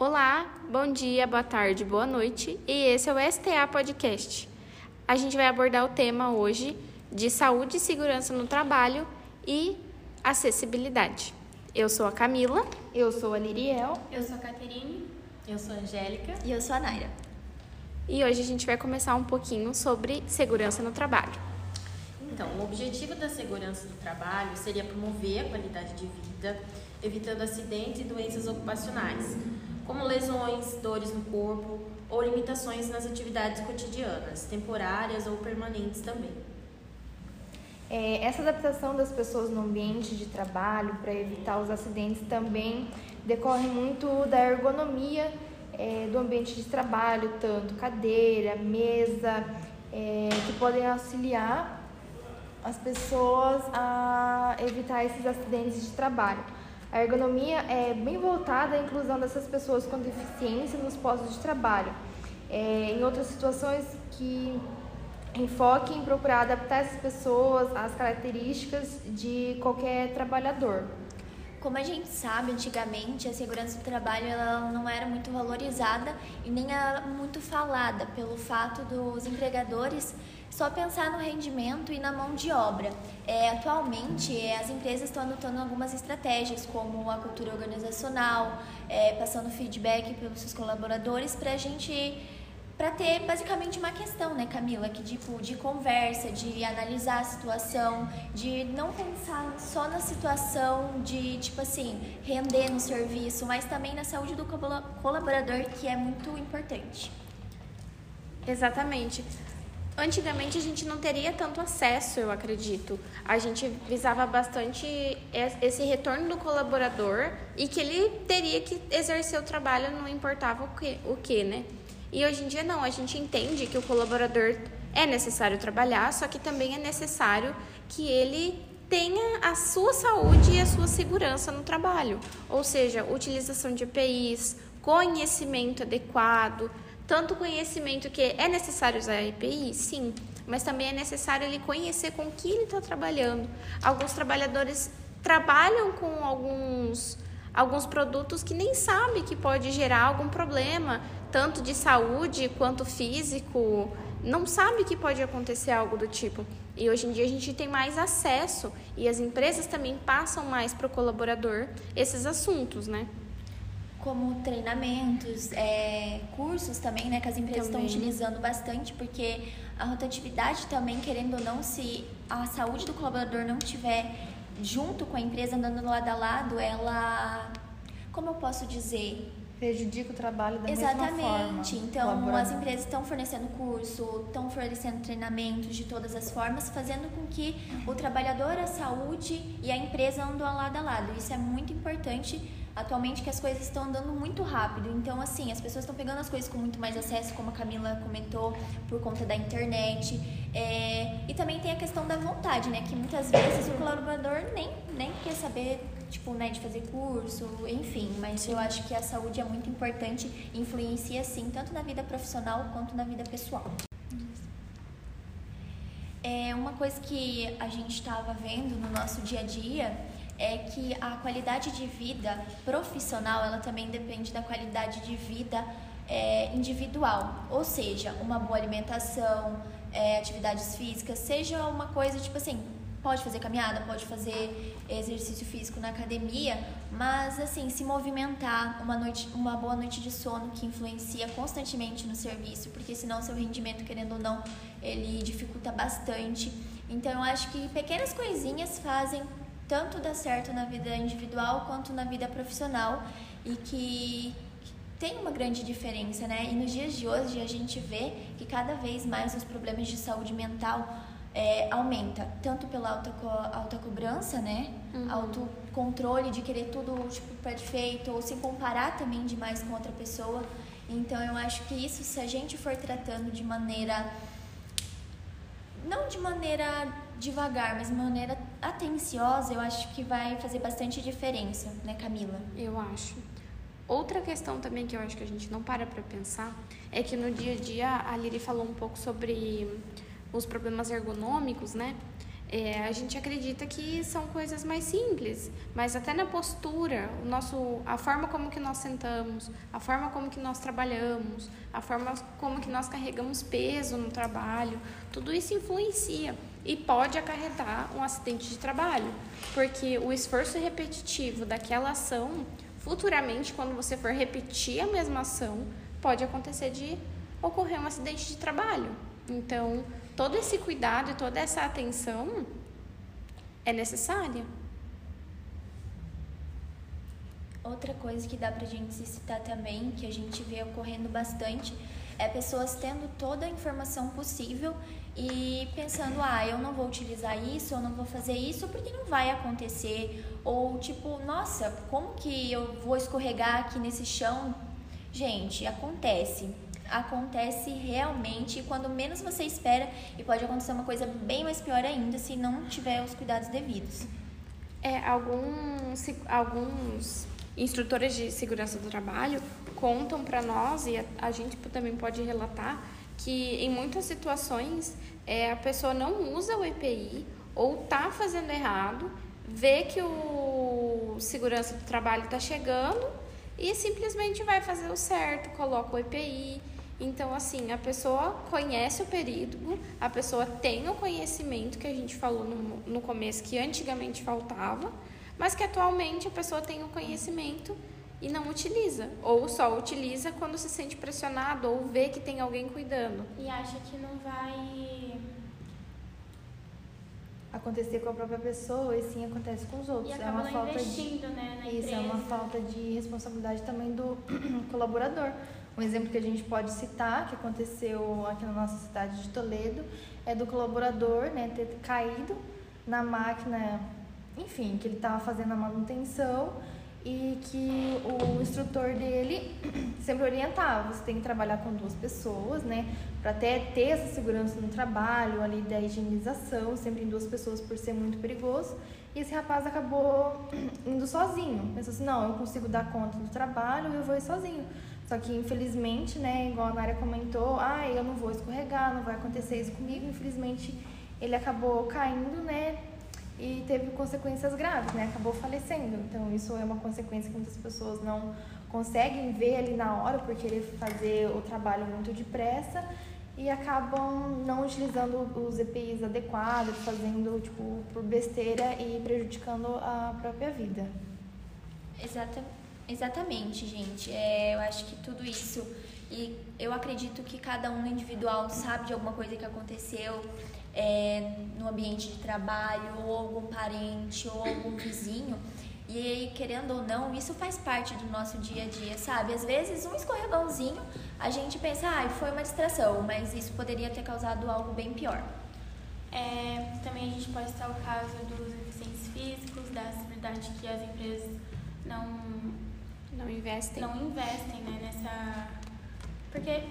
Olá, bom dia, boa tarde, boa noite. E esse é o STA Podcast. A gente vai abordar o tema hoje de saúde e segurança no trabalho e acessibilidade. Eu sou a Camila. Eu sou a Liriel. Eu sou a Caterine. Eu sou a Angélica. E eu sou a Naira. E hoje a gente vai começar um pouquinho sobre segurança no trabalho. Então, o objetivo da segurança do trabalho seria promover a qualidade de vida, evitando acidentes e doenças ocupacionais, como lesões, dores no corpo ou limitações nas atividades cotidianas, temporárias ou permanentes também. É, essa adaptação das pessoas no ambiente de trabalho para evitar os acidentes também decorre muito da ergonomia é, do ambiente de trabalho, tanto cadeira, mesa, é, que podem auxiliar as pessoas a evitar esses acidentes de trabalho. A ergonomia é bem voltada à inclusão dessas pessoas com deficiência nos postos de trabalho. É, em outras situações que enfoque em procurar adaptar essas pessoas às características de qualquer trabalhador. Como a gente sabe, antigamente a segurança do trabalho ela não era muito valorizada e nem era muito falada pelo fato dos empregadores só pensar no rendimento e na mão de obra. É, atualmente, é, as empresas estão adotando algumas estratégias, como a cultura organizacional, é, passando feedback para os seus colaboradores, para a gente para ter basicamente uma questão, né, Camila, que tipo de conversa, de analisar a situação, de não pensar só na situação de tipo assim render no serviço, mas também na saúde do colaborador, que é muito importante. Exatamente. Antigamente a gente não teria tanto acesso, eu acredito. A gente visava bastante esse retorno do colaborador e que ele teria que exercer o trabalho, não importava o que, o que, né? E hoje em dia não, a gente entende que o colaborador é necessário trabalhar, só que também é necessário que ele tenha a sua saúde e a sua segurança no trabalho. Ou seja, utilização de EPIs, conhecimento adequado, tanto conhecimento que é necessário usar EPI, sim, mas também é necessário ele conhecer com que ele está trabalhando. Alguns trabalhadores trabalham com alguns, alguns produtos que nem sabe que pode gerar algum problema, tanto de saúde quanto físico, não sabe que pode acontecer algo do tipo. E hoje em dia a gente tem mais acesso e as empresas também passam mais para o colaborador esses assuntos, né? como treinamentos, é, cursos também, né, que as empresas também. estão utilizando bastante, porque a rotatividade também, querendo ou não, se a saúde do colaborador não tiver junto com a empresa andando lado a lado, ela, como eu posso dizer, prejudica o trabalho da Exatamente. mesma forma. Exatamente. Então, as empresas estão fornecendo curso, estão fornecendo treinamentos de todas as formas, fazendo com que o trabalhador, a saúde e a empresa andem lado a lado. Isso é muito importante atualmente que as coisas estão andando muito rápido. Então, assim, as pessoas estão pegando as coisas com muito mais acesso, como a Camila comentou, por conta da internet. É... E também tem a questão da vontade, né? Que muitas vezes o colaborador nem, nem quer saber, tipo, né, de fazer curso, enfim. Mas eu acho que a saúde é muito importante, influencia, sim, tanto na vida profissional quanto na vida pessoal. É uma coisa que a gente estava vendo no nosso dia a dia é que a qualidade de vida profissional ela também depende da qualidade de vida é, individual, ou seja, uma boa alimentação, é, atividades físicas, seja uma coisa tipo assim, pode fazer caminhada, pode fazer exercício físico na academia, mas assim, se movimentar, uma noite, uma boa noite de sono que influencia constantemente no serviço, porque senão seu rendimento, querendo ou não, ele dificulta bastante. Então eu acho que pequenas coisinhas fazem tanto dá certo na vida individual quanto na vida profissional e que tem uma grande diferença, né? E nos dias de hoje a gente vê que cada vez mais os problemas de saúde mental é, aumenta, tanto pela alta, co alta cobrança, né? Uhum. Autocontrole de querer tudo tipo, perfeito, ou se comparar também demais com outra pessoa. Então eu acho que isso, se a gente for tratando de maneira. Não de maneira devagar, mas de maneira atenciosa, eu acho que vai fazer bastante diferença, né, Camila? Eu acho. Outra questão também que eu acho que a gente não para para pensar é que no dia a dia a Liri falou um pouco sobre os problemas ergonômicos, né? É, a gente acredita que são coisas mais simples, mas até na postura, o nosso, a forma como que nós sentamos, a forma como que nós trabalhamos, a forma como que nós carregamos peso no trabalho, tudo isso influencia e pode acarretar um acidente de trabalho, porque o esforço repetitivo daquela ação, futuramente, quando você for repetir a mesma ação, pode acontecer de ocorrer um acidente de trabalho. Então, todo esse cuidado e toda essa atenção é necessária. Outra coisa que dá pra gente se citar também, que a gente vê ocorrendo bastante, é pessoas tendo toda a informação possível e pensando, ah, eu não vou utilizar isso, eu não vou fazer isso, porque não vai acontecer. Ou tipo, nossa, como que eu vou escorregar aqui nesse chão? Gente, acontece acontece realmente quando menos você espera e pode acontecer uma coisa bem mais pior ainda se não tiver os cuidados devidos. É, alguns, alguns instrutores de segurança do trabalho contam para nós e a, a, gente também pode relatar que em muitas situações é, a pessoa não usa o EPI ou tá fazendo errado, vê que o segurança do trabalho está chegando e simplesmente vai fazer o certo, coloca o EPI, então, assim, a pessoa conhece o perigo, a pessoa tem o conhecimento que a gente falou no, no começo que antigamente faltava, mas que atualmente a pessoa tem o conhecimento e não utiliza, ou só utiliza quando se sente pressionado ou vê que tem alguém cuidando. E acha que não vai acontecer com a própria pessoa e sim acontece com os outros. E é uma falta de né, isso empresa. é uma falta de responsabilidade também do colaborador. Um exemplo que a gente pode citar, que aconteceu aqui na nossa cidade de Toledo, é do colaborador né, ter caído na máquina, enfim, que ele estava fazendo a manutenção e que o instrutor dele sempre orientava, você tem que trabalhar com duas pessoas, né, para até ter essa segurança no trabalho, ali da higienização, sempre em duas pessoas por ser muito perigoso. E esse rapaz acabou indo sozinho, pensou assim, não, eu consigo dar conta do trabalho, eu vou ir sozinho. Só que infelizmente, né, igual a Nária comentou, ah, eu não vou escorregar, não vai acontecer isso comigo. Infelizmente, ele acabou caindo, né, e teve consequências graves, né, acabou falecendo. Então, isso é uma consequência que muitas pessoas não conseguem ver ali na hora por querer fazer o trabalho muito depressa e acabam não utilizando os EPIs adequados, fazendo tipo por besteira e prejudicando a própria vida. Exatamente. Exatamente, gente. É, eu acho que tudo isso. E eu acredito que cada um individual sabe de alguma coisa que aconteceu é, no ambiente de trabalho, ou algum parente, ou algum vizinho. E querendo ou não, isso faz parte do nosso dia a dia, sabe? Às vezes, um escorregãozinho, a gente pensa, ah, foi uma distração, mas isso poderia ter causado algo bem pior. É, também a gente pode citar o caso dos deficientes físicos, da acessibilidade que as empresas investem. Não investem, né, nessa. Porque.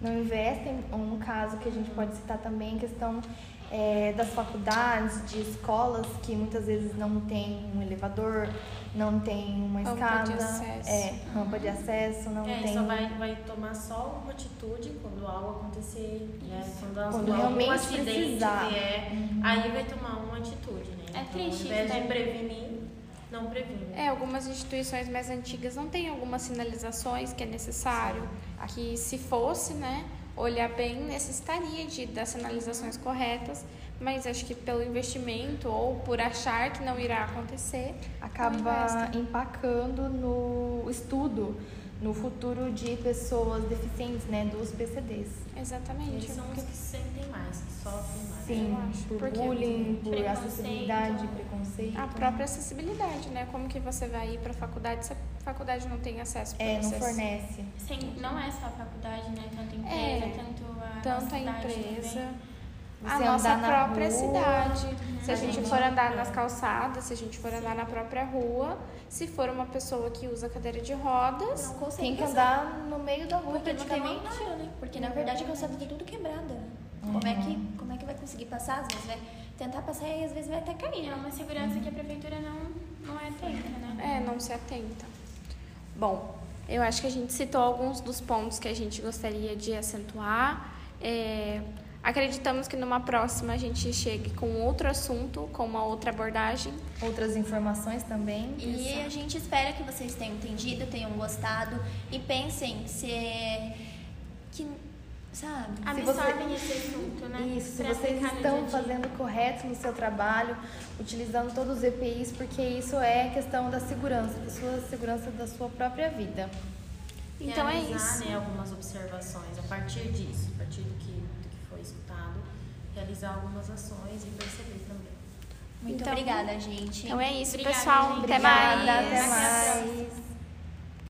Não investem. Um caso que a gente pode citar também, a questão é, das faculdades, de escolas que muitas vezes não tem um elevador, não tem uma rampa escada, de acesso. é, rampa de acesso, não é, tem. Só vai, vai tomar só uma atitude quando algo acontecer, né? Quando, quando realmente um acidente precisar. vier, uhum. aí vai tomar uma atitude, né? É então, triste. Ao invés de prevenir, não previne. É, algumas instituições mais antigas não têm algumas sinalizações que é necessário. Aqui, se fosse, né, olhar bem, necessitaria de das sinalizações corretas, mas acho que pelo investimento ou por achar que não irá acontecer, acaba empacando no estudo no futuro de pessoas deficientes, né, dos PCDs. Exatamente. Eles são os que sentem mais, que sofrem mais. Sim, por Porque bullying, por acessibilidade, preconceito. A própria acessibilidade, né? Como que você vai ir para a faculdade se a faculdade não tem acesso para É, não fornece. Sim, não é só a faculdade, né? Tanto a empresa, é, tanto a Tanto a empresa a nossa própria rua, cidade. Se a gente for andar nas calçadas, se a gente for andar na própria rua, se for uma pessoa que usa cadeira de rodas, tem que andar no meio da rua, porque não nada, né? Porque na verdade a calçada tá tudo quebrada. Uhum. Como é que como é que vai conseguir passar? Às vezes vai tentar passar e às vezes vai até cair. É uma segurança que a prefeitura não não é atenta, né? É, não se atenta. Bom, eu acho que a gente citou alguns dos pontos que a gente gostaria de acentuar. É, Acreditamos que numa próxima a gente chegue com outro assunto, com uma outra abordagem. Outras informações também. E a gente espera que vocês tenham entendido, tenham gostado e pensem se que sabe? Absorvem você... esse assunto, né? Isso, se vocês estão fazendo correto no seu trabalho, utilizando todos os EPIs, porque isso é questão da segurança, da sua segurança da sua própria vida. Então é isso. Né, algumas observações a partir disso, a partir do que, do que foi escutado, realizar algumas ações e perceber também. Muito então, obrigada, gente. Então é isso, Obrigada, pessoal. Gente. Até Obrigada, mais. Até mais.